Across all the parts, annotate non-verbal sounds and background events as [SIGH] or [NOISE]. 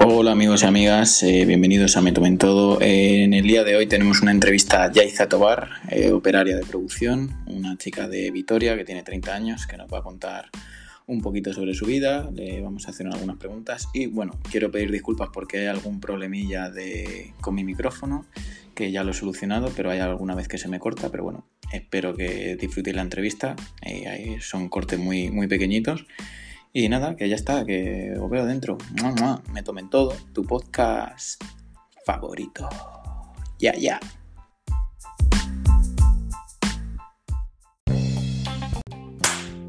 Hola amigos y amigas, eh, bienvenidos a Me Tomen Todo. Eh, en el día de hoy tenemos una entrevista a Yaiza Tobar, eh, operaria de producción, una chica de Vitoria que tiene 30 años, que nos va a contar un poquito sobre su vida, le vamos a hacer algunas preguntas y bueno, quiero pedir disculpas porque hay algún problemilla de, con mi micrófono, que ya lo he solucionado, pero hay alguna vez que se me corta, pero bueno, espero que disfrutéis la entrevista, son cortes muy, muy pequeñitos. Y nada, que ya está, que os veo dentro. Me tomen todo. Tu podcast favorito. Ya, ya.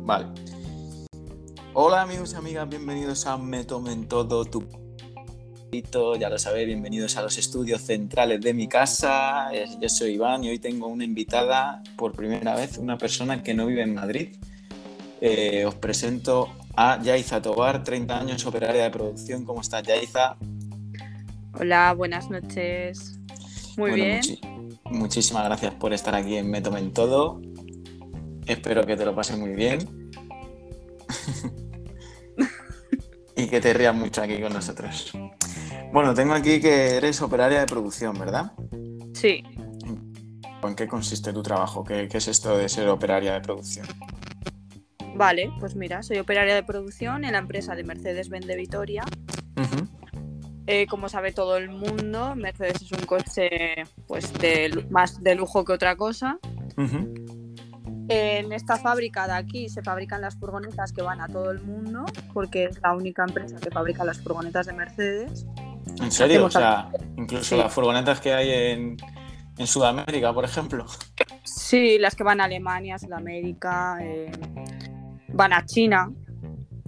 Vale. Hola amigos y amigas, bienvenidos a Me Tomen Todo, tu ya lo sabéis, bienvenidos a los estudios centrales de mi casa. Yo soy Iván y hoy tengo una invitada por primera vez, una persona que no vive en Madrid. Eh, os presento a Yaiza Tobar, 30 años, operaria de producción. ¿Cómo estás, Yaiza? Hola, buenas noches. Muy bien. muchísimas gracias por estar aquí en Me Tomen Todo. Espero que te lo pases muy bien. [LAUGHS] y que te rías mucho aquí con nosotros. Bueno, tengo aquí que eres operaria de producción, ¿verdad? Sí. ¿En qué consiste tu trabajo? ¿Qué, qué es esto de ser operaria de producción? Vale, pues mira, soy operaria de producción en la empresa de Mercedes-Benz de Vitoria. Eh, como sabe todo el mundo, Mercedes es un coche pues de, más de lujo que otra cosa. En esta fábrica de aquí se fabrican las furgonetas que van a todo el mundo, porque es la única empresa que fabrica las furgonetas de Mercedes. ¿En serio? O sea, incluso las furgonetas que hay en, en, Sudamérica, por ejemplo. Sí, las que van a Alemania, Sudamérica, eh, van a China.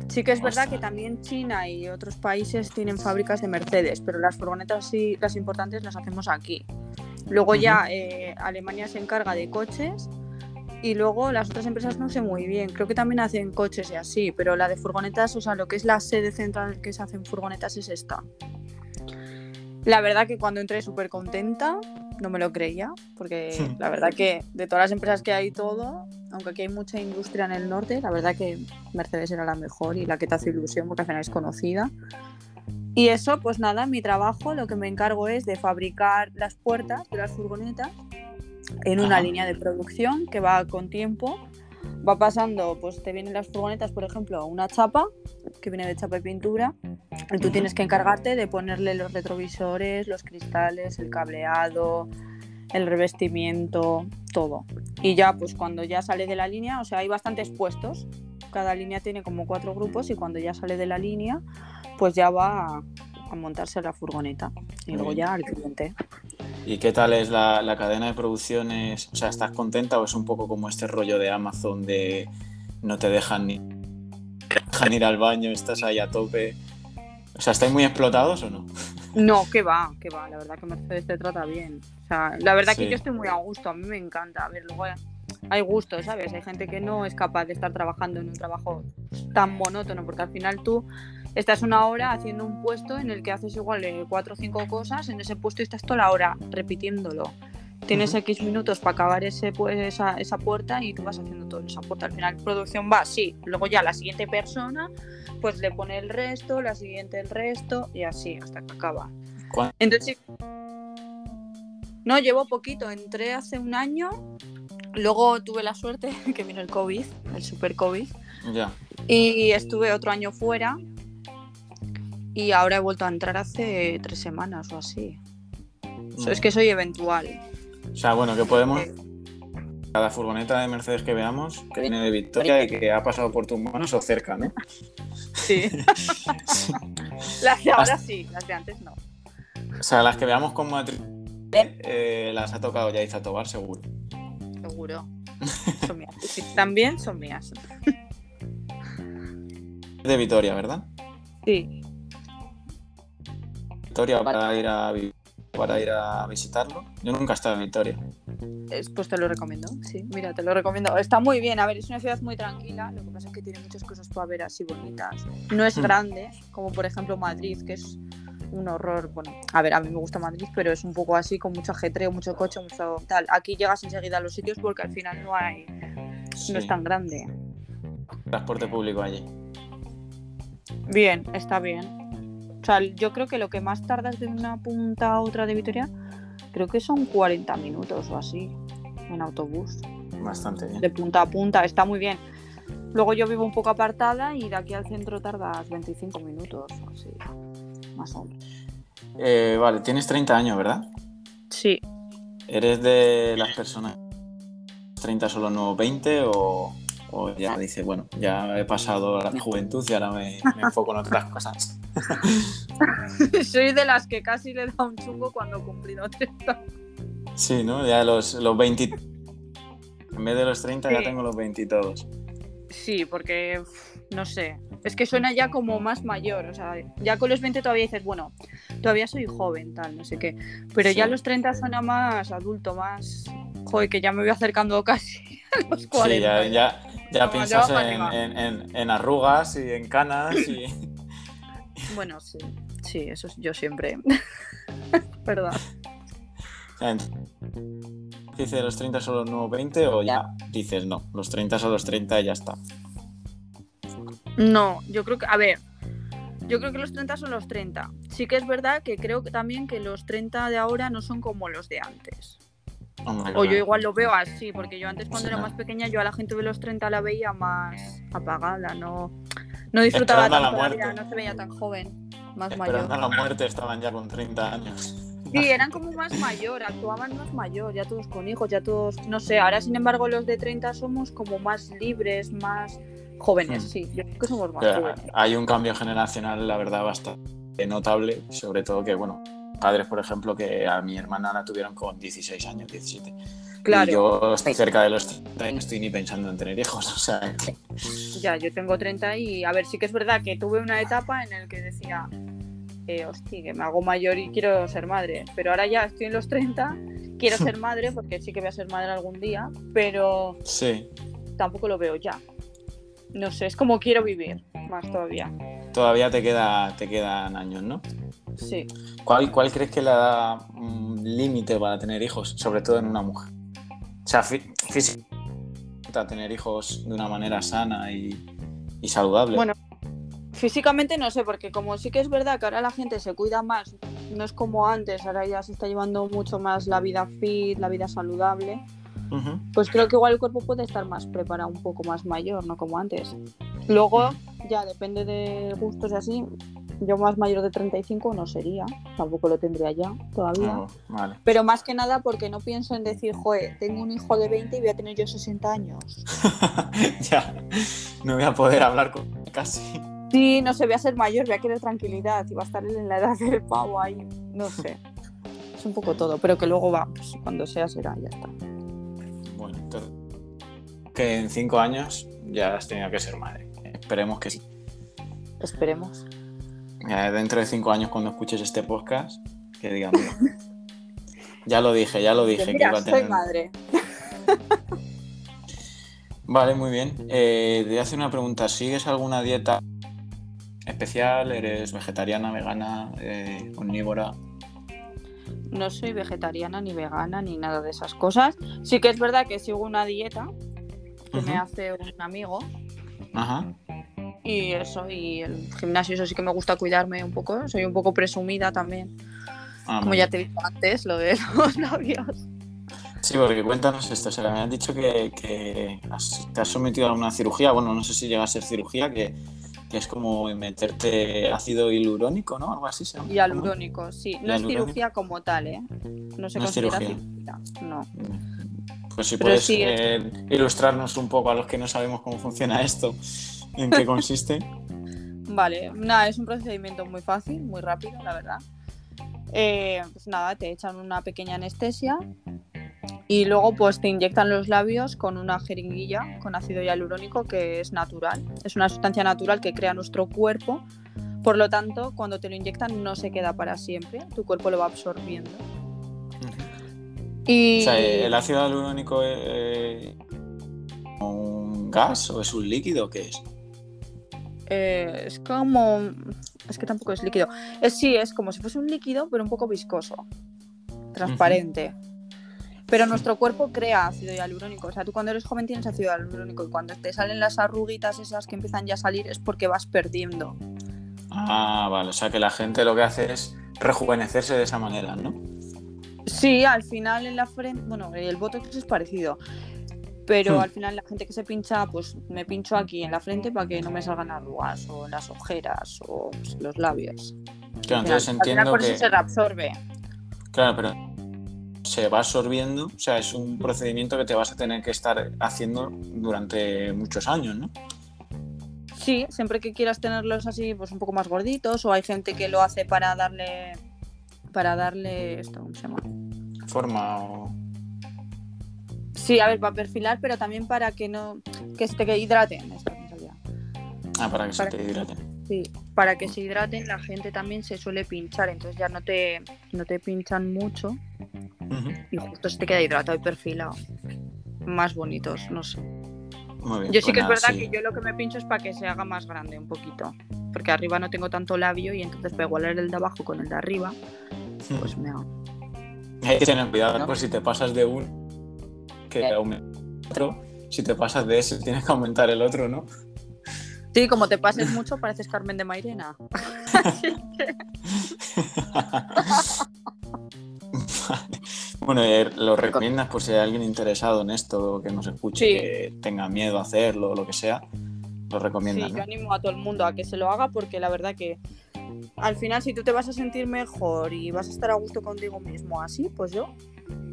Sí que es verdad que también China y otros países tienen fábricas de Mercedes, pero las furgonetas sí, las importantes las hacemos aquí. Luego ya eh, Alemania se encarga de coches y luego las otras empresas no sé muy bien. Creo que también hacen coches y así, pero la de furgonetas, o sea, lo que es la sede central que se hacen furgonetas es esta. La verdad que cuando entré súper contenta, no me lo creía, porque la verdad que de todas las empresas que hay todo, aunque aquí hay mucha industria en el norte, la verdad que Mercedes era la mejor y la que te hace ilusión porque al final es conocida. Y eso, pues nada, mi trabajo lo que me encargo es de fabricar las puertas de las furgonetas en una línea de producción que va con tiempo. Va pasando, pues te vienen las furgonetas, por ejemplo, una chapa, que viene de chapa y pintura, y tú tienes que encargarte de ponerle los retrovisores, los cristales, el cableado, el revestimiento, todo. Y ya, pues cuando ya sale de la línea, o sea, hay bastantes puestos. Cada línea tiene como cuatro grupos y cuando ya sale de la línea, pues ya va a, montarse la furgoneta y luego ya al cliente. ¿Y qué tal es la, la, cadena de producciones? O sea, ¿estás contenta o es un poco como este rollo de Amazon de no te dejan ni dejan ir al baño, estás ahí a tope? O sea, ¿estáis muy explotados o no? No, que va, que va. La verdad que Mercedes te trata bien. O sea, la verdad que yo estoy muy a gusto. A mí me encanta. A ver, luego hay gusto, ¿sabes? Hay gente que no es capaz de estar trabajando en un trabajo tan monótono, porque al final tú estás una hora haciendo un puesto en el que haces igual eh, cuatro o cinco cosas en ese puesto y estás toda la hora repitiéndolo. Tienes X minutos para acabar ese, pues, esa, esa puerta y tú vas haciendo todo esa puerta. Al final, producción va, sí. Luego ya la siguiente persona pues le pone el resto, la siguiente el resto y así hasta que acaba. Entonces, no, llevo poquito, entré hace un año, luego tuve la suerte [LAUGHS] que vino el COVID, el super COVID, ya. y estuve otro año fuera y ahora he vuelto a entrar hace tres semanas o así. es que soy eventual. O sea, bueno, que podemos... Eh, cada furgoneta de Mercedes que veamos, que viene de Victoria y que ha pasado por tus manos o cerca, ¿no? Sí. [LAUGHS] Las de ahora sí, las de antes no. O sea, las que veamos con matriz eh, las ha tocado ya a Tobar, seguro. Seguro. [LAUGHS] Son mías. también son mías. De Vitoria, ¿verdad? Sí. Vitoria para ir a para ir a visitarlo. Yo nunca he estado en Vitoria. Pues te lo recomiendo, sí, mira, te lo recomiendo. Está muy bien, a ver, es una ciudad muy tranquila, lo que pasa es que tiene muchas cosas para ver así bonitas. No es hmm. grande, como por ejemplo Madrid, que es un horror. Bueno, a ver, a mí me gusta Madrid, pero es un poco así, con mucho ajetreo, mucho coche, mucho tal. Aquí llegas enseguida a los sitios porque al final no hay. No es tan grande. Transporte público allí. Bien, está bien. O sea, yo creo que lo que más tardas de una punta a otra de Vitoria, creo que son 40 minutos o así en autobús. Bastante bien. De punta a punta, está muy bien. Luego yo vivo un poco apartada y de aquí al centro tardas 25 minutos o así, más o menos. Eh, vale, tienes 30 años, ¿verdad? Sí, ¿Eres de las personas 30 son los nuevos 20 o, o ya dices, bueno, ya he pasado a la juventud y ahora me, me enfoco en otras cosas? [LAUGHS] soy de las que casi le da un chungo cuando he cumplido 30. Sí, ¿no? Ya los, los 20... En vez de los 30 ya Sí. tengo los 20 y todos. Sí, porque no sé, es que suena ya como más mayor, o sea, ya con los 20 todavía dices, bueno, todavía soy joven, tal, no sé qué, pero ya Sí. los 30 suena más adulto, más, joder, que ya me voy acercando casi a los 40. Sí, ya, ya, ya Como piensas ya en, en- en- en arrugas y en canas y... [LAUGHS] Bueno, sí, sí, eso es yo siempre, [LAUGHS] verdad. Dices los 30 son los nuevos 20 o ya dices no, los 30 son los 30 y ya está. No, yo creo que, a ver, yo creo que los 30 son los 30. Sí que es verdad que creo que también que los 30 de ahora no son como los de antes. Hombre, O yo igual lo veo así, porque yo antes cuando Sí, era más pequeña, yo a la gente de los 30 la veía más apagada, no, no disfrutaba la tanto la vida, muerte. no se veía tan joven, más Esperando mayor. a la muerte estaban ya con 30 años. Sí, eran como más mayor, actuaban más mayor, ya todos con hijos, ya todos, no sé, ahora sin embargo los de 30 somos como más libres, más jóvenes, Hmm. sí, yo creo que somos más Pero jóvenes. hay un cambio generacional, la verdad, bastante notable, sobre todo que, bueno, padres, por ejemplo, que a mi hermana la tuvieron con 16 años, 17. Claro. Y yo cerca de los 30 y no estoy ni pensando en tener hijos, [LAUGHS] o sea, que- Ya, yo tengo 30 y a ver, sí que es verdad que tuve una etapa en la que decía, eh, hostia, que me hago mayor y quiero ser madre, pero ahora ya estoy en los 30, quiero ser [LAUGHS] madre porque sí que voy a ser madre algún día, pero sí, tampoco lo veo ya. No sé, es como quiero vivir más todavía. todavía te, queda, te quedan años, ¿no? Sí. ¿Cuál, cuál crees que le da mm, límite para tener hijos, sobre todo en una mujer? O sea, fí- físicamente, tener hijos de una manera sana y, y saludable. Bueno, físicamente no sé, porque como sí que es verdad que ahora la gente se cuida más, no es como antes, ahora ya se está llevando mucho más la vida fit, la vida saludable. Pues creo que igual el cuerpo puede estar más preparado, un poco más mayor, no como antes. Luego, ya depende de gustos y así. Yo más mayor de 35 no sería, tampoco lo tendría ya todavía. Ah, vale. Pero más que nada porque no pienso en decir, joder, tengo un hijo de 20 y voy a tener yo 60 años. [LAUGHS] ya, no voy a poder hablar con casi. Sí, no sé, voy a ser mayor, voy a querer tranquilidad y va a estar en la edad del pavo ahí, no sé. Es un poco todo, pero que luego va, pues, cuando sea será, ya está. Bueno, entonces, que en cinco años ya has tenido que ser madre. Esperemos que sí. Esperemos. Eh, dentro de cinco años, cuando escuches este podcast, que digan, [LAUGHS] ya lo dije, ya lo dije. que Mira, iba a soy madre. [LAUGHS] Vale, muy bien. Eh, te voy a hacer una pregunta. ¿Sigues alguna dieta especial? ¿Eres vegetariana, vegana, eh, omnívora? No soy vegetariana ni vegana ni nada de esas cosas. Sí que es verdad que sigo una dieta que me hace un amigo Ajá. Y eso, y el gimnasio, eso sí que me gusta cuidarme un poco. Soy un poco presumida también, Ah, como ya te he dicho antes, lo de los [LAUGHS] labios. Sí, porque cuéntanos esto. O sea, me has dicho que, que has- te has sometido a una cirugía. Bueno, no sé si llega a ser cirugía, que, que es como meterte ácido hialurónico, ¿no? Algo así se llama. Y alurónico, sí. No es Hialurónico. cirugía como tal, ¿eh? No se No considera cirugía. cirugía. No. Pues si Pero puedes sí, eh, ilustrarnos un poco a los que no sabemos cómo funciona esto, en qué consiste. [LAUGHS] Vale, nada, es un procedimiento muy fácil, muy rápido, la verdad. Eh, pues nada, te echan una pequeña anestesia y luego pues te inyectan los labios con una jeringuilla con ácido hialurónico que es natural. Es una sustancia natural que crea nuestro cuerpo. Por lo tanto, cuando te lo inyectan no se queda para siempre, tu cuerpo lo va absorbiendo. Y O sea, ¿el ácido hialurónico es un gas o es un líquido? ¿Qué es? Eh, es como... Es que tampoco es líquido. Es, sí, es como si fuese un líquido, pero un poco viscoso, transparente. Pero nuestro cuerpo crea ácido hialurónico. O sea, tú cuando eres joven tienes ácido hialurónico y cuando te salen las arruguitas esas que empiezan ya a salir es porque vas perdiendo. Ah, vale. O sea que la gente lo que hace es rejuvenecerse de esa manera, ¿no? Sí, al final en la frente, bueno, el botox es parecido. Pero Hmm. al final la gente que se pincha, pues me pincho aquí en la frente para que no me salgan arrugas o las ojeras o pues, los labios. Claro, entonces final entiendo por que. eso se reabsorbe. Claro, pero se va absorbiendo, o sea, es un procedimiento que te vas a tener que estar haciendo durante muchos años, ¿no? Sí, siempre que quieras tenerlos así, pues un poco más gorditos, o hay gente que lo hace para darle. Para darle esto, ¿cómo se llama? Forma o. Sí, a ver, para perfilar, pero también para que no. que se te hidraten. Ah, para que Para se te que- hidrate. Sí, para que se hidraten, la gente también se suele pinchar, entonces ya no te, no te pinchan mucho y justo se te queda hidratado y perfilado. Más bonitos, no sé. Muy bien. Yo sí pues que es verdad sí. que yo lo que me pincho es para que se haga más grande un poquito. Porque arriba no tengo tanto labio y entonces para igualar el de abajo con el de arriba, pues me hago. Hay que tener cuidado, ¿no? Pues si te pasas de un que aumenta otro, si te pasas de ese tienes que aumentar el otro, ¿no? Sí, como te pases mucho, pareces Carmen de Mairena. [LAUGHS] bueno, eh, lo recomiendas por si hay alguien interesado en esto, que nos escuche, Sí. que tenga miedo a hacerlo o lo que sea, lo recomiendas, Sí, ¿no? yo animo a todo el mundo a que se lo haga porque la verdad que al final si tú te vas a sentir mejor y vas a estar a gusto contigo mismo así, pues yo,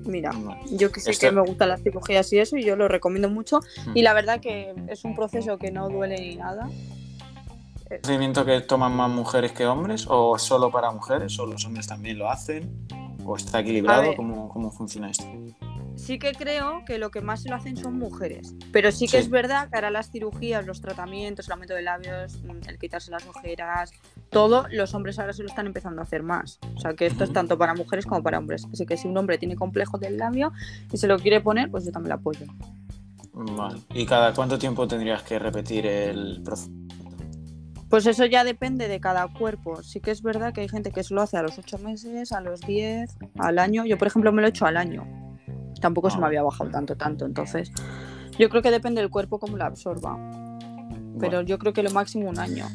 mira, yo que sé que me gustan las cirugías y eso y yo lo recomiendo mucho Hmm. y la verdad que es un proceso que no duele ni nada. ¿Es un procedimiento que toman más mujeres que hombres o solo para mujeres o los hombres también lo hacen o está equilibrado? ¿Cómo, ¿Cómo funciona esto? Sí que creo que lo que más se lo hacen son mujeres, pero sí que Sí. es verdad que ahora las cirugías, los tratamientos, el aumento de labios, mm, el quitarse las ojeras, todo, los hombres ahora se lo están empezando a hacer más. O sea que esto es tanto para mujeres como para hombres. Así que si un hombre tiene complejo del labio y se lo quiere poner, pues yo también lo apoyo. Vale. ¿Y cada cuánto tiempo tendrías que repetir el proceso? Pues eso ya depende de cada cuerpo. Sí que es verdad que hay gente que se lo hace a los 8 meses, a los 10, al año. Yo, por ejemplo, me lo he hecho al año. Tampoco se Ah. me había bajado tanto, tanto. Entonces, yo creo que depende del cuerpo cómo lo absorba. Pero Bueno, yo creo que lo máximo un año.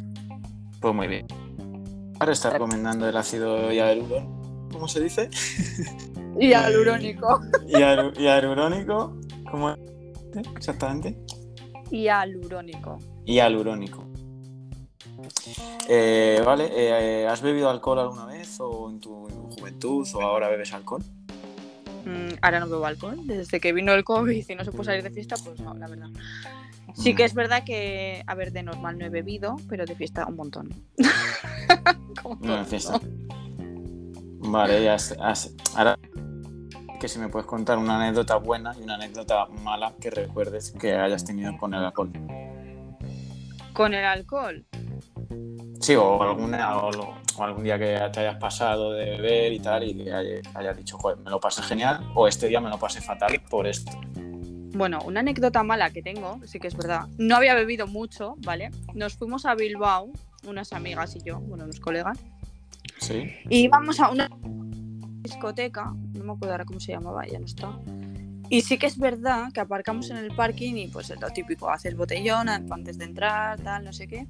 pues muy bien. Ahora está recomendando el ácido hialurónico, ¿cómo se dice? [LAUGHS] Y alurónico. [LAUGHS] Hialu- hialurónico, ¿cómo es? Exactamente. Y alurónico. Hialurónico. Eh, vale, eh, ¿has bebido alcohol alguna vez o en tu juventud o ahora bebes alcohol? Mm, ahora no bebo alcohol. Desde que vino el COVID y no se puede salir de fiesta, pues no, la verdad. Sí que es verdad que, a ver, de normal no he bebido, pero de fiesta un montón. [LAUGHS] Como No, todo el fiesta. Vale, ya has- ahora que si me puedes contar una anécdota buena y una anécdota mala que recuerdes que hayas tenido con el alcohol. Con el alcohol. Sí, o, alguna, o, lo- o algún día que te hayas pasado de beber y tal y que haya- hayas dicho, joder, me lo pasé genial o este día me lo pasé fatal por esto. Bueno, una anécdota mala que tengo, sí que es verdad. No había bebido mucho, ¿vale? Nos fuimos a Bilbao, unas amigas y yo, bueno, unos colegas, Sí. y íbamos a una discoteca, no me acuerdo ahora cómo se llamaba, ya no está. Y sí que es verdad que aparcamos en el parking y pues es lo típico, haces botellón antes de entrar, tal, no sé qué.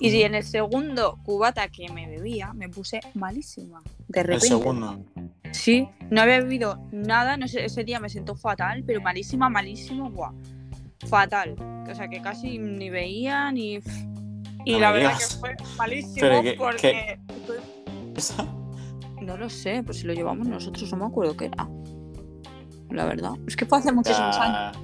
Y Ujú. en el segundo cubata que me bebía, me puse malísima. De El repente. segundo. Sí, no había bebido nada, no sé, ese día me sentó fatal, pero malísima, malísimo, guau. Fatal. O sea, que casi ni veía ni. Y No la verdad digas. que fue malísimo que- porque. Esa- No lo sé, pues si lo llevamos nosotros, no me acuerdo qué era. La verdad. Es que fue hace muchísimos años.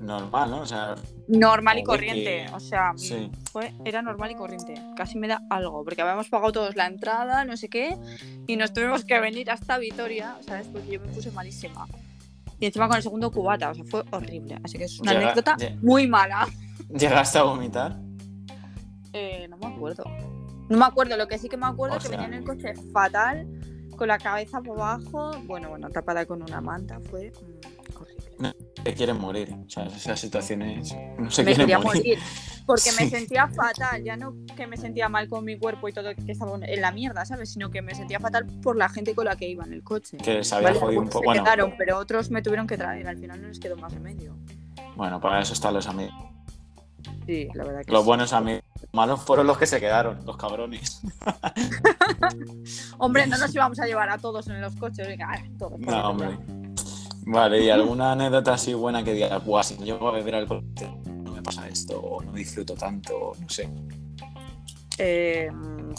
Normal, ¿no? O sea, Normal y corriente. que- O sea, sí. fue, era normal y corriente. Casi me da algo, porque habíamos pagado todos la entrada, no sé qué, y nos tuvimos que venir hasta Vitoria, ¿sabes? Porque yo me puse malísima. Y encima con el segundo cubata, o sea, fue horrible. Así que es una Llega- anécdota muy mala. ¿Llegaste a vomitar? Eh, no me acuerdo. No me acuerdo, lo que sí que me acuerdo es que venía en el coche fatal, con la cabeza por abajo, bueno, bueno, tapada con una manta, fue mm, horrible. Te quieren morir. O sea, esas situaciones no se me quieren quería morir. morir. Porque me [LAUGHS] sentía fatal, ya no que me sentía mal con mi cuerpo y todo que estaba en la mierda, ¿sabes? Sino que me sentía fatal por la gente con la que iba en el coche. Que se había Vale, jodido un poco. se Bueno, quedaron, pero otros me tuvieron que traer, al final no les quedó más remedio. bueno, para eso están los amigos. Sí, la verdad que Los sí. buenos amigos Malos fueron los que se quedaron, los cabrones. [LAUGHS] [LAUGHS] Hombre, no nos íbamos a llevar a todos en los coches. Venga, todos. No, hombre. Vale, ¿y alguna anécdota así buena que diga, guau, si no llego a beber alcohol, no me pasa esto, o no disfruto tanto, no sé? Eh,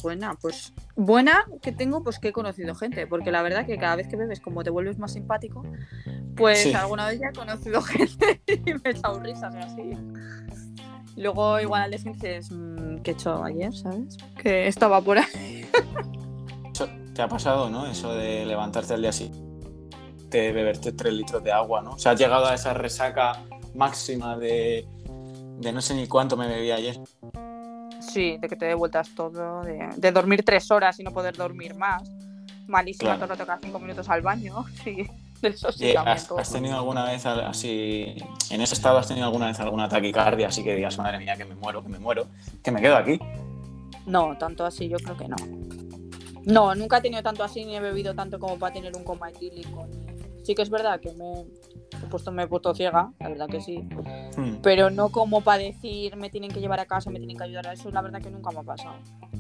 buena, pues buena que tengo, pues que he conocido gente, porque la verdad que cada vez que bebes, como te vuelves más simpático, pues Sí. alguna vez ya he conocido [LAUGHS] gente y me he echado risas y así. Luego igual al día siguiente dices, "Mm, ¿qué he hecho ayer, sabes? Que estaba por ahí. Eso te ha pasado, ¿no? Eso de levantarte al día siguiente, beberte tres litros de agua, ¿no? O sea, has llegado a esa resaca máxima de, de no sé ni cuánto me bebí ayer. Sí, de que te dé vueltas todo, de, de dormir tres horas y no poder dormir más. Malísima, Claro. todo cada cinco minutos al baño. [LAUGHS] Sí, de eso sí ¿Has, todo. has tenido alguna vez así, en ese estado has tenido alguna vez alguna taquicardia, así que digas, madre mía, que me muero, que me muero, que me quedo aquí? No, tanto así yo creo que no. No, nunca he tenido tanto así ni he bebido tanto como para tener un coma etílico. Sí que es verdad que me he puesto, me he puesto ciega, la verdad que sí. Hmm. Pero no como para decir me tienen que llevar a casa, me tienen que ayudar a eso, la verdad que nunca me ha pasado.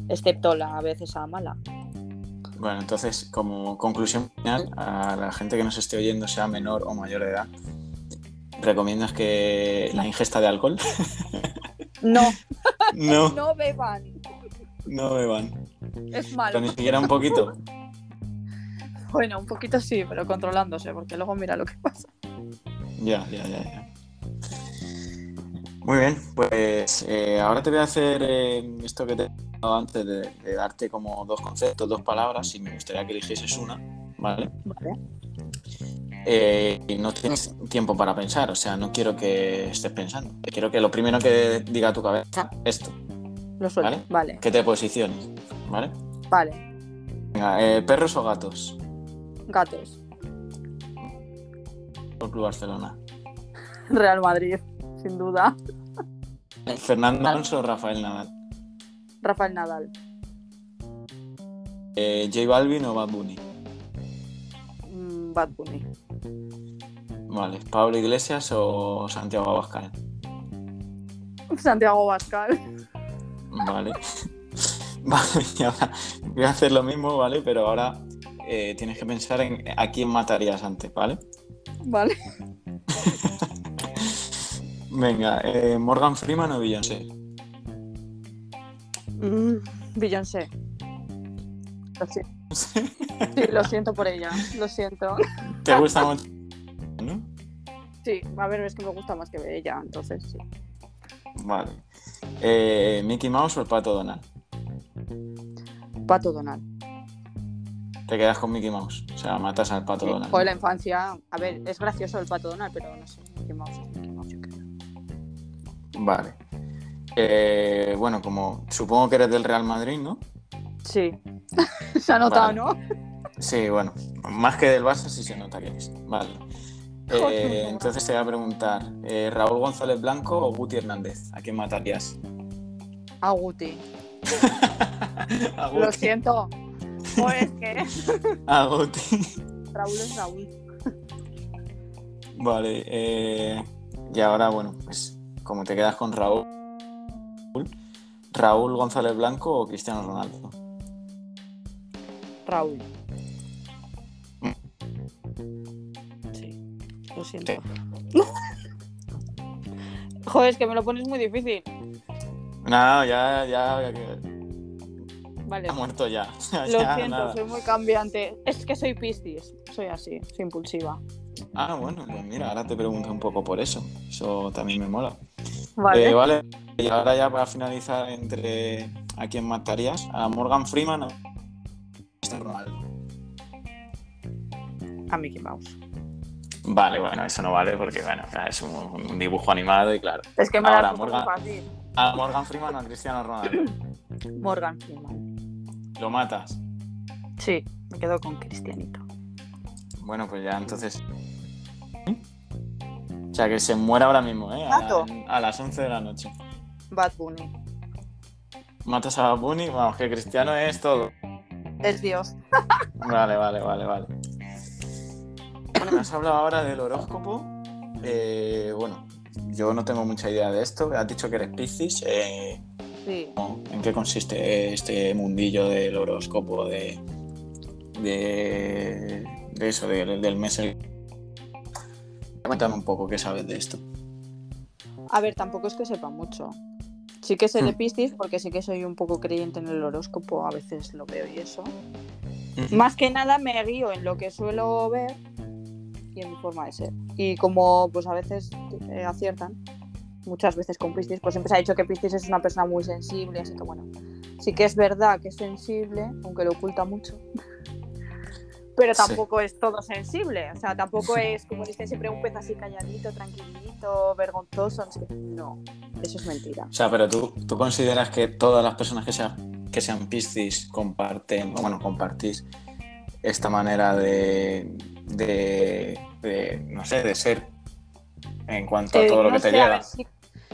Excepto la a veces a mala. Bueno, entonces, como conclusión final, a la gente que nos esté oyendo, sea menor o mayor de edad, ¿recomiendas que la ingesta de alcohol? [LAUGHS] No, no, [LAUGHS] no beban. no beban. Es malo. Pero ni siquiera un poquito. Bueno, un poquito sí, pero controlándose, porque luego mira lo que pasa. Ya, ya, ya, ya. Muy bien, pues eh, ahora te voy a hacer eh, esto que te he dado antes de, de darte como dos conceptos, dos palabras, y me gustaría que eligieses una, ¿vale? Vale. Eh, y no tienes tiempo para pensar, o sea, no quiero que estés pensando. Quiero que lo primero que diga tu cabeza, esto, Lo suelto. Vale. Vale, que te posiciones, ¿vale? vale. Venga, ¿perros o gatos? Gatos. Club Barcelona. [LAUGHS] Real Madrid, sin duda. ¿Fernando Alonso o Rafael Nadal? Rafael Nadal. Eh, ¿J Balvin o Bad Bunny? Mm, Bad Bunny. Vale, ¿Pablo Iglesias o Santiago Abascal? [LAUGHS] Santiago Bascal. Vale. [LAUGHS] Vale, y ahora voy a hacer lo mismo, ¿vale? Pero ahora eh, tienes que pensar en a quién matarías antes, ¿vale? Vale. Venga, eh, ¿Morgan Freeman o Beyoncé? Mm, Beyoncé. Lo siento. [LAUGHS] Sí, lo siento por ella. Lo siento. ¿Te gusta [LAUGHS] mucho? ¿No? Sí, a ver, es que me gusta más que ella, entonces sí. Vale. Eh, ¿Mickey Mouse o el Pato Donald? Pato Donald. Te quedas con Mickey Mouse. O sea, matas al Pato Sí, Donald. Joder, la infancia. A ver, es gracioso el Pato Donald, pero no sé. Mickey Mouse es Mickey Mouse, yo creo. Vale. Eh, bueno, como supongo que eres del Real Madrid, ¿no? Sí. [LAUGHS] Se ha notado, Vale. ¿no? Sí, bueno, más que del Barça sí se nota que es. Vale. [LAUGHS] Eh, entonces te voy a preguntar, eh, ¿Raúl González Blanco o Guti Hernández? ¿A quién matarías? A Guti. [LAUGHS] A Lo Guti. Siento. Pues que [LAUGHS] A Guti. Raúl es Raúl. Vale. eh, y ahora, bueno, pues como te quedas con Raúl, ¿Raúl González Blanco o Cristiano Ronaldo? Raúl. Sí, lo siento. [LAUGHS] Joder, es que me lo pones muy difícil. No, ya, ya, ya, Vale. ha muerto ya. [LAUGHS] Lo Ya, siento, nada. soy muy cambiante. Es que soy piscis. Soy así, soy impulsiva. Ah, bueno, pues mira, ahora te pregunto un poco por eso. Eso también me mola. Vale. Eh, vale. Y ahora ya para finalizar entre a quién matarías, a Morgan Freeman o. A Mickey Mouse. Vale, bueno, eso no vale porque bueno, es un, un dibujo animado y claro. Es que me Ahora, Morgan. fácil. A Morgan Freeman o a Cristiano Ronaldo. Morgan Freeman. Lo matas. Sí, me quedo con Cristianito. Bueno, pues ya entonces. O sea, que se muera ahora mismo, ¿eh? A, Mato. a las 11 de la noche. Bad Bunny. Matas a Bunny, vamos, que Cristiano es todo. Es Dios. Vale, vale, vale, vale. Bueno, me has hablado ahora del horóscopo. Eh, bueno, yo no tengo mucha idea de esto. Has dicho que eres Piscis. Eh, Sí. ¿En qué consiste este mundillo del horóscopo, de, de, de eso, del, del mes? el- Cuéntame un poco qué sabes de esto. A ver, tampoco es que sepa mucho. Sí que sé de Hmm. Piscis porque sí que soy un poco creyente en el horóscopo, a veces lo veo y eso. Ujú. Más que nada me guío en lo que suelo ver y en mi forma de ser. Y como pues a veces eh, aciertan, muchas veces con Piscis, pues siempre se ha dicho que Piscis es una persona muy sensible, así que bueno, sí que es verdad que es sensible, aunque lo oculta mucho. [LAUGHS] Pero Sí. tampoco es todo sensible, o sea, tampoco es, como dicen siempre, un pez así calladito, tranquilito, vergonzoso. no sé qué. No, eso es mentira. O sea, pero tú, tú consideras que todas las personas que sean, que sean Piscis comparten, o bueno, compartís esta manera de, de, de, no sé, de ser en cuanto a todo lo que te sé, llega. sí,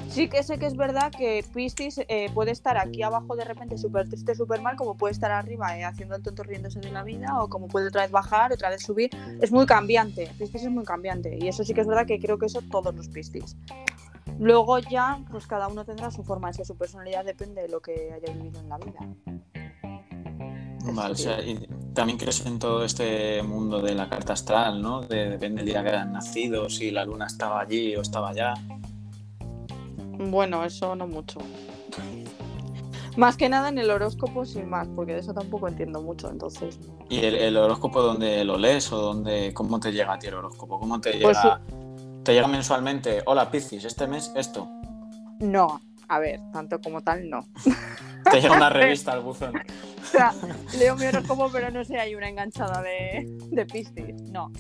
sí que sé que es verdad que Piscis eh, puede estar aquí abajo de repente súper triste, súper mal, como puede estar arriba eh, haciendo el tonto riéndose de la vida, o como puede otra vez bajar, otra vez subir. Es muy cambiante, Piscis es muy cambiante, y eso sí que es verdad que creo que eso todos los Piscis. Luego ya, pues cada uno tendrá su forma de ser, su personalidad depende de lo que haya vivido en la vida. Vale, o Sí. sea, y también crees en todo este mundo de la carta astral, ¿no? De, depende del día que hayan nacido, si la luna estaba allí o estaba allá. Bueno, eso no mucho. Más que nada en el horóscopo, sin más, porque de eso tampoco entiendo mucho, entonces. ¿Y el, el horóscopo dónde lo lees o dónde, cómo te llega a ti el horóscopo? ¿Cómo te llega? Pues sí. ¿Te llega mensualmente? Hola, Piscis, este mes esto. No, a ver, tanto como tal, no. [LAUGHS] Te llega una [LAUGHS] revista al buzón. O sea, leo mi horóscopo, pero no sé, hay una enganchada de, de Piscis. No.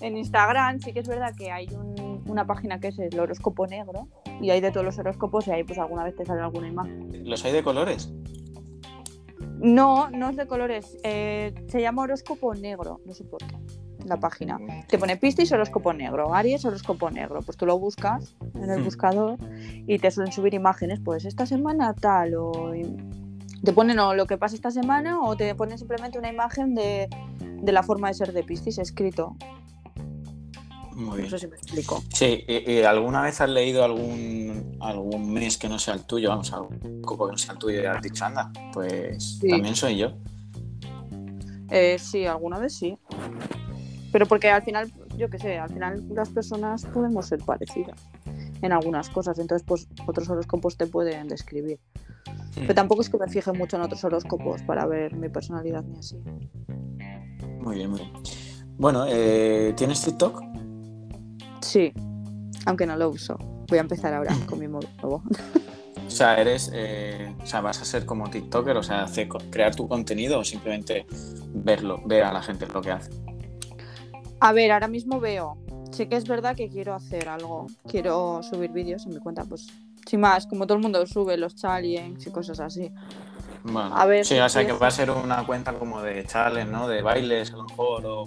En Instagram sí que es verdad que hay un- una página que es el horóscopo negro y hay de todos los horóscopos y ahí pues alguna vez te sale alguna imagen. ¿Los hay de colores? No, no es de colores. eh, se llama horóscopo negro, no sé por qué. La página. Te pone Piscis horóscopo negro, Aries horóscopo negro. Pues tú lo buscas en el Hmm. buscador y te suelen subir imágenes, pues esta semana tal, o te ponen o lo que pasa esta semana o te ponen simplemente una imagen de, de la forma de ser de Piscis escrito. Muy No bien. sé si me explico. Sí, ¿y, y alguna vez has leído algún, algún mes que no sea el tuyo? Vamos, algún horóscopo que no sea el tuyo y has dicho, anda, pues Sí. también soy yo. Eh, sí, alguna vez sí. Pero porque al final, yo qué sé, al final las personas podemos ser parecidas en algunas cosas, entonces pues otros horóscopos te pueden describir. Pero tampoco es que me fije mucho en otros horóscopos para ver mi personalidad ni así. Muy bien, muy bien. Bueno, eh, ¿tienes TikTok? Sí, aunque no lo uso. Voy a empezar ahora con mi móvil nuevo. [LAUGHS] O sea, eres, eh, o sea, vas a ser como TikToker, o sea, hacer- crear tu contenido o simplemente verlo, ver a la gente lo que hace. A ver, ahora mismo veo. Sí que es verdad que quiero hacer algo. Quiero subir vídeos en mi cuenta, pues sin más, como todo el mundo sube los challenges y cosas así. Bueno, A ver, sí, o sea, que va a ser una cuenta como de challenge, ¿no? De bailes, a lo mejor, o,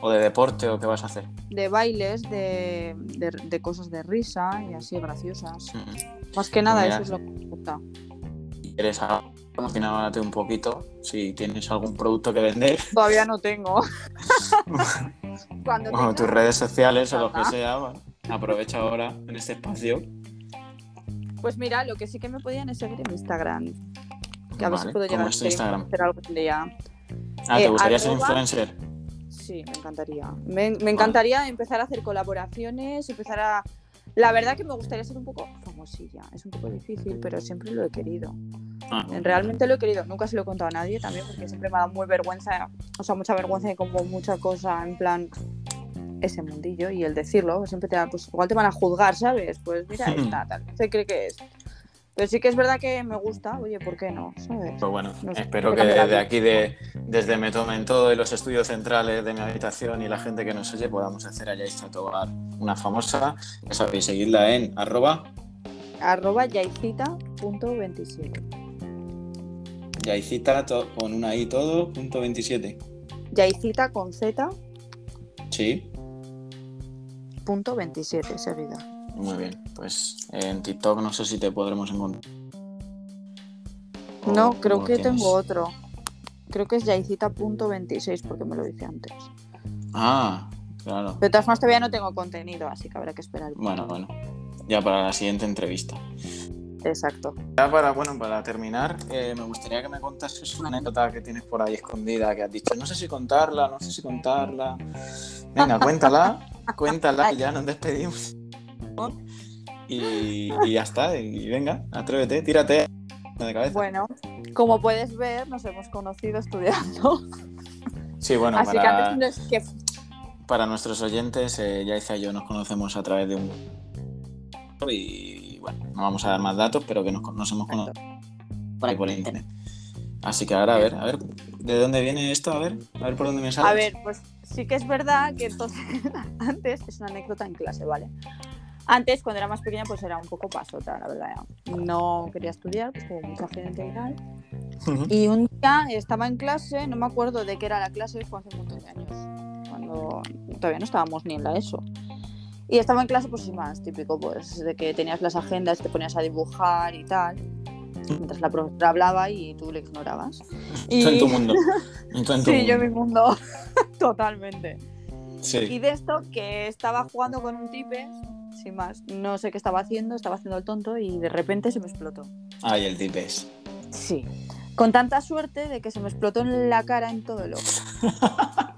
o de deporte, o qué vas a hacer. De bailes, de, de, de cosas de risa y así graciosas. Mm. Más que nada, Mira. eso es lo que me gusta. ¿Quieres promocionarte un poquito? Si tienes algún producto que vender, Todavía no tengo. [LAUGHS] Cuando o tus redes sociales o lo que sea, bueno, aprovecha ahora en este espacio. Pues mira, lo que sí que me podían es seguir en Instagram. Que a ver Vale, si puedo ¿cómo llegar a Instagram? hacer algún día. Ah, ¿te Eh, gustaría ser influencer? Sí, me encantaría. Me, me encantaría empezar a hacer colaboraciones, empezar a... La verdad que me gustaría ser un poco famosilla. Es un poco difícil, pero siempre lo he querido. Ah, Realmente lo he querido. Nunca se lo he contado a nadie también porque siempre me ha dado muy vergüenza, o sea, mucha vergüenza y como mucha cosa en plan ese mundillo y el decirlo, siempre te da, pues igual te van a juzgar, ¿sabes? Pues mira, esta, tal, se cree que es. Pero sí que es verdad que me gusta, oye, ¿por qué no? ¿Sabes? Pues bueno, No sé, espero que desde aquí, de, desde Me Tomen Todo y los estudios centrales de mi habitación y la gente que nos oye, podamos hacer a Yaisa Tobar una famosa. Ya sabéis, seguidla en arroba Arroba yaicita.27. Yaicita to- con una i todo, punto 27. Yaicita con z, Sí, punto 27 seguida. muy bien. Pues en TikTok no sé si te podremos encontrar. ¿O No, creo que tienes? tengo otro. Creo que es yaicita.26 porque me lo dice antes. Ah, claro. De todas formas, todavía no tengo contenido, así que habrá que esperar. Bueno, bueno. Ya para la siguiente entrevista. exacto. Ya para, bueno, para terminar, eh, me gustaría que me contases una anécdota que tienes por ahí escondida, que has dicho, no sé si contarla, no sé si contarla. Venga, cuéntala, [LAUGHS] cuéntala, y ya nos despedimos. Y, y ya está, y venga, atrévete, tírate de cabeza. Bueno, como puedes ver, nos hemos conocido estudiando. Sí, bueno, Así que para, antes no es que para nuestros oyentes, eh, Yaiza y yo nos conocemos a través de un... Y bueno, no vamos a dar más datos, pero que nos, nos hemos conocido por ahí por internet. Así que ahora, a ver, a ver, ¿de dónde viene esto? A ver, a ver por dónde me sale. A ver, pues sí que es verdad que entonces [LAUGHS] antes es una anécdota en clase, ¿vale? Antes, cuando era más pequeña, pues era un poco pasota, la verdad. No quería estudiar, pues como mucha gente y tal. Y un día estaba en clase, no me acuerdo de qué era la clase, fue hace un montón de años, cuando todavía no estábamos ni en la ESO. Y estaba en clase, pues sin más, típico, pues de que tenías las agendas, te ponías a dibujar y tal, mientras la profesora hablaba y tú le ignorabas. Tú en tu mundo. [LAUGHS] Tú en tu Sí, mundo. yo en mi mundo, [LAUGHS] totalmente. Y Sí. de esto que estaba jugando con un tipes, sin más, no sé qué estaba haciendo, estaba haciendo el tonto y de repente se me explotó. Ay, el tipes. Sí. Con tanta suerte de que se me explotó en la cara en todo el ojo. [LAUGHS]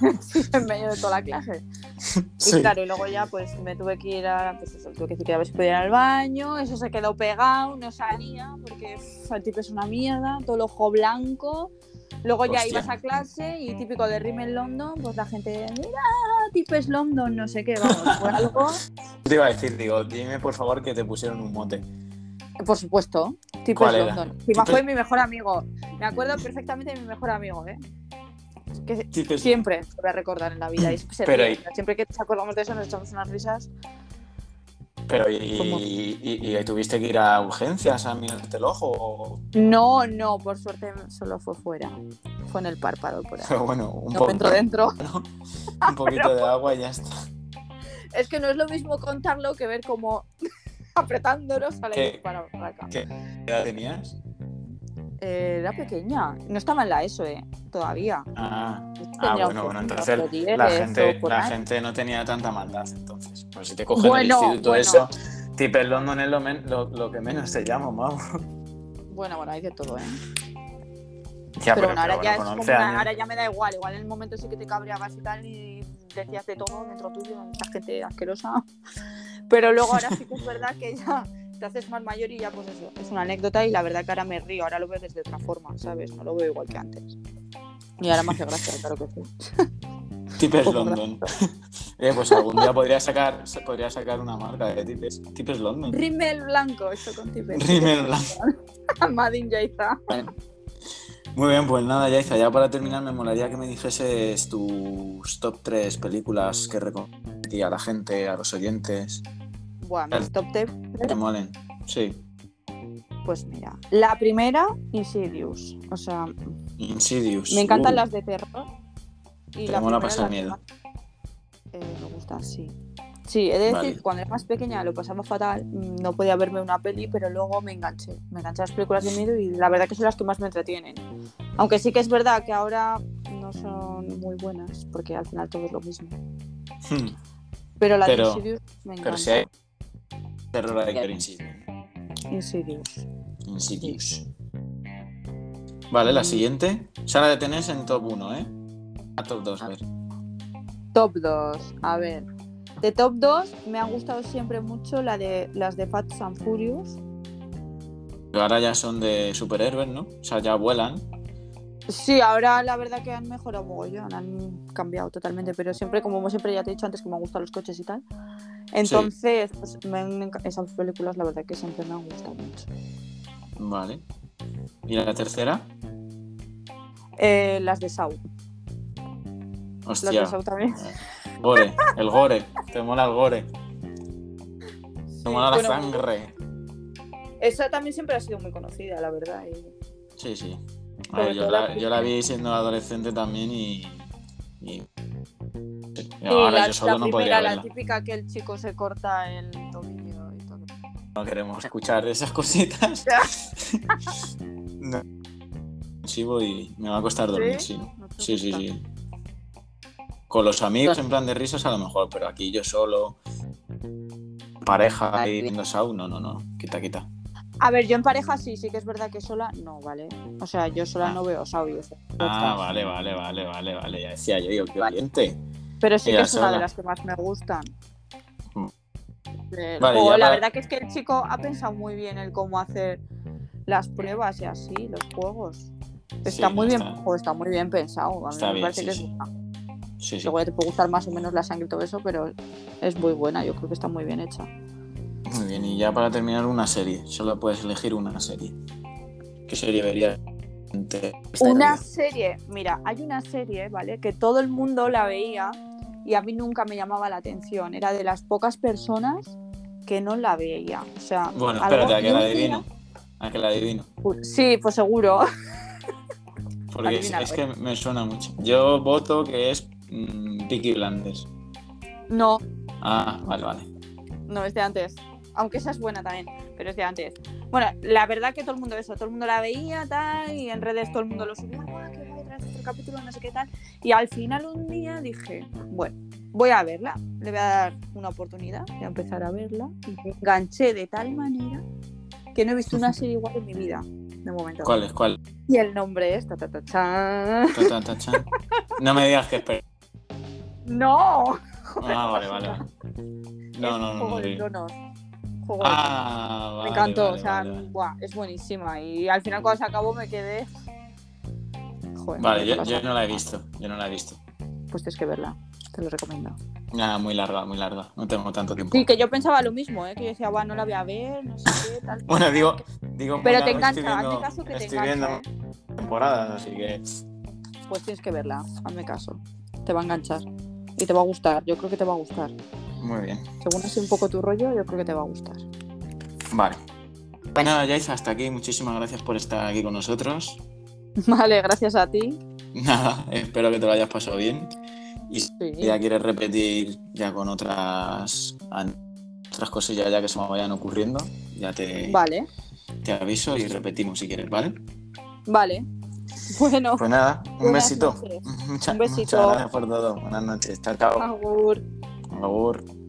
[LAUGHS] En medio de toda la clase. Y Sí. claro, y luego ya pues me tuve que ir a, pues eso, tuve que decir que a ver si podía ir al baño, eso se quedó pegado, no salía, porque el tipo es una mierda, todo el ojo blanco. Luego ya Hostia. ibas a clase y típico de Rimmel London, pues la gente, mira, Tipes London, no sé qué, vamos, fue algo. Te iba a decir, digo, dime por favor que te pusieron un mote. Por supuesto, ¿Cuál era? London. Tipes- fue mi mejor amigo. Me acuerdo perfectamente de mi mejor amigo, ¿eh? Que Tipes- siempre se voy a recordar en la vida. Y se Pero ríe. y- Siempre que nos acordamos de eso nos echamos unas risas. Pero y, y- y- tuviste que ir a urgencias a mirarte el ojo o No, no, por suerte solo fue fuera. Fue en el párpado por ahí. pero bueno, un, No poco, dentro un poquito de agua y ya está. Es que no es lo mismo contarlo que ver como [LAUGHS] apretándolo sale ¿Qué? el para para acá. ¿Qué edad tenías? Eh, era pequeña. No estaba en la ESO, eh. Todavía. Ah, ah, Tendría bueno, bueno, entonces diez la gente, la ahí. gente no tenía tanta maldad entonces. Pues si te cogen Bueno, el instituto bueno. eso, Tipes London es lo, men- lo, lo que menos te llamo, vamos. Bueno, bueno, hay de todo, ¿eh? Ya, pero, bueno, ahora pero ya es como 11 una- años. ahora ya me da igual. Igual en el momento sí que te cabreabas y tal y decías de todo dentro tuyo, esta gente asquerosa. [LAUGHS] Pero luego ahora sí que es verdad que ya te haces más mayor y ya pues eso, es una anécdota y la verdad que ahora me río, ahora lo veo desde otra forma, ¿sabes? No lo veo igual que antes. Y ahora me hace gracia, claro que sí. [LAUGHS] Tipes London. [LAUGHS] eh, pues algún día podría sacar, podría sacar una marca de Tipes. Tipes London. Rimmel blanco, esto con tipes. Rimmel Blanco. [LAUGHS] Madin Yaiza. Muy bien, pues nada, Yaiza, ya para terminar me molaría que me dijeses tus top 3 películas que recomendaría a la gente, a los oyentes. Bueno, mis top 10, Que te molen. Sí. pues mira. La primera, Insidious. O sea, Insidious. Me encantan Uh, las de terror. Y Te la mola pasar la miedo. eh, me gusta, sí. Sí, he de decir Vale. cuando era más pequeña lo pasaba fatal, no podía verme una peli, pero luego me enganché. Me enganché a las películas de miedo y la verdad que son las que más me entretienen. Aunque sí que es verdad que ahora no son muy buenas, porque al final todo es lo mismo. hmm, Pero la Pero- de Insidious me encanta. Pero si hay terror ver Insidious. Insidious. Insidious. Vale, la siguiente. Sara la tenés en top 1, ¿eh? A top 2, a ver. Top 2, a ver. De top 2 me han gustado siempre mucho la de, las de Fast and Furious. Pero ahora ya son de superhéroes, ¿no? O sea, ya vuelan. Sí, ahora la verdad que han mejorado mogollón, han cambiado totalmente, pero siempre, como siempre ya te he dicho antes, que me gustan los coches y tal. Entonces, pues, me esas películas la verdad que siempre me han gustado mucho. Vale. ¿Y la tercera? Eh, las de Saw. Las Hostia. de Saw también. Gore, el gore. [LAUGHS] Te mola el gore. Sí, Te mola la bueno, sangre. Esa también siempre ha sido muy conocida, la verdad. y- Sí, sí. Ver, yo, la, la yo la vi siendo adolescente también y ahora la, yo solo la no primera, podría la verla. típica que el chico se corta el tobillo y todo. No queremos escuchar esas cositas. [LAUGHS] no. Sigo y me va a costar dormir, ¿Sí? sí. ¿No te Sí, sí, sí. Con los amigos en plan de risas a lo mejor, pero aquí yo solo. pareja y viendo Sau, no, no, no. Quita, quita. A ver, yo en pareja sí, sí que es verdad que sola no, ¿vale? O sea, yo sola Ah. no veo Sau. sé. Ah, vale, vale, vale, vale, vale. Ya decía yo, digo, qué valiente. Pero sí que es una de las que más me gustan. Mm. El Vale, juego, ya la para- verdad que es que el chico ha pensado muy bien el cómo hacer las pruebas y así, los juegos. Está Sí, muy bien, está- juego, está muy bien pensado. A mí Está me bien, parece sí, que sí. es. Sí, te puede gustar más o menos la sangre y todo eso, pero es muy buena. Yo creo que está muy bien hecha. Muy bien, y ya para terminar, una serie. Solo puedes elegir una serie. ¿Qué serie verías? Una serie, mira, hay una serie, ¿vale? Que todo el mundo la veía y a mí nunca me llamaba la atención. Era de las pocas personas que no la veía. O sea, Bueno, espérate, a que la adivino. A que la adivino. Sí, pues seguro. Porque es, Adivina, es que me suena mucho. Yo voto que es mm, Peaky Blinders. No, Ah, vale, vale. no, es de antes. Aunque esa es buena también, pero es de antes. Bueno, la verdad que todo el mundo eso, todo el mundo la veía, tal, y en redes todo el mundo lo subía, "Guau, qué guay, otra vez otro capítulo, no sé qué tal. Y al final un día dije, bueno, voy a verla, le voy a dar una oportunidad, voy a empezar a verla. Y me enganché de tal manera que no he visto una serie igual en mi vida, de momento. ¿Cuál es? ¿Cuál? Y el nombre es ta, ta, ta, chan. Ta, ta, chan. No me digas que es. ¡No! Ah, vale, vale. No, no, no. Juego no de vi. Tronos. Juego de Tronos. Ah, vale. Me encantó, vale, o sea, vale. buah, es buenísima. Y al final cuando se acabó me quedé. Joder, Vale, ¿qué yo, no la he visto. Yo no la he visto. Pues tienes que verla, te lo recomiendo. Nada, muy larga, muy larga. No tengo tanto tiempo. Sí, que yo pensaba lo mismo, ¿eh? que yo decía, bueno, no la voy a ver, no sé qué, tal. Bueno, digo, digo Pero te estoy engancha, hazme caso que te estoy engancha. viendo ¿eh? temporadas, así que. Pues tienes que verla, hazme caso. Te va a enganchar. Y te va a gustar, yo creo que te va a gustar. Muy bien. Según así un poco tu rollo, yo creo que te va a gustar. Vale. Pues nada, hasta aquí. Muchísimas gracias por estar aquí con nosotros. [LAUGHS] Vale, gracias a ti. Nada, espero que te lo hayas pasado bien. Y si ya quieres repetir ya con otras, otras cosillas ya que se me vayan ocurriendo, ya te, Vale, te aviso y repetimos si quieres, ¿vale? vale. Bueno, Pues nada, un besito. [LAUGHS] Mucha- Un besito. Muchas gracias por todo. Buenas noches. Chao, chao. agur. Agur.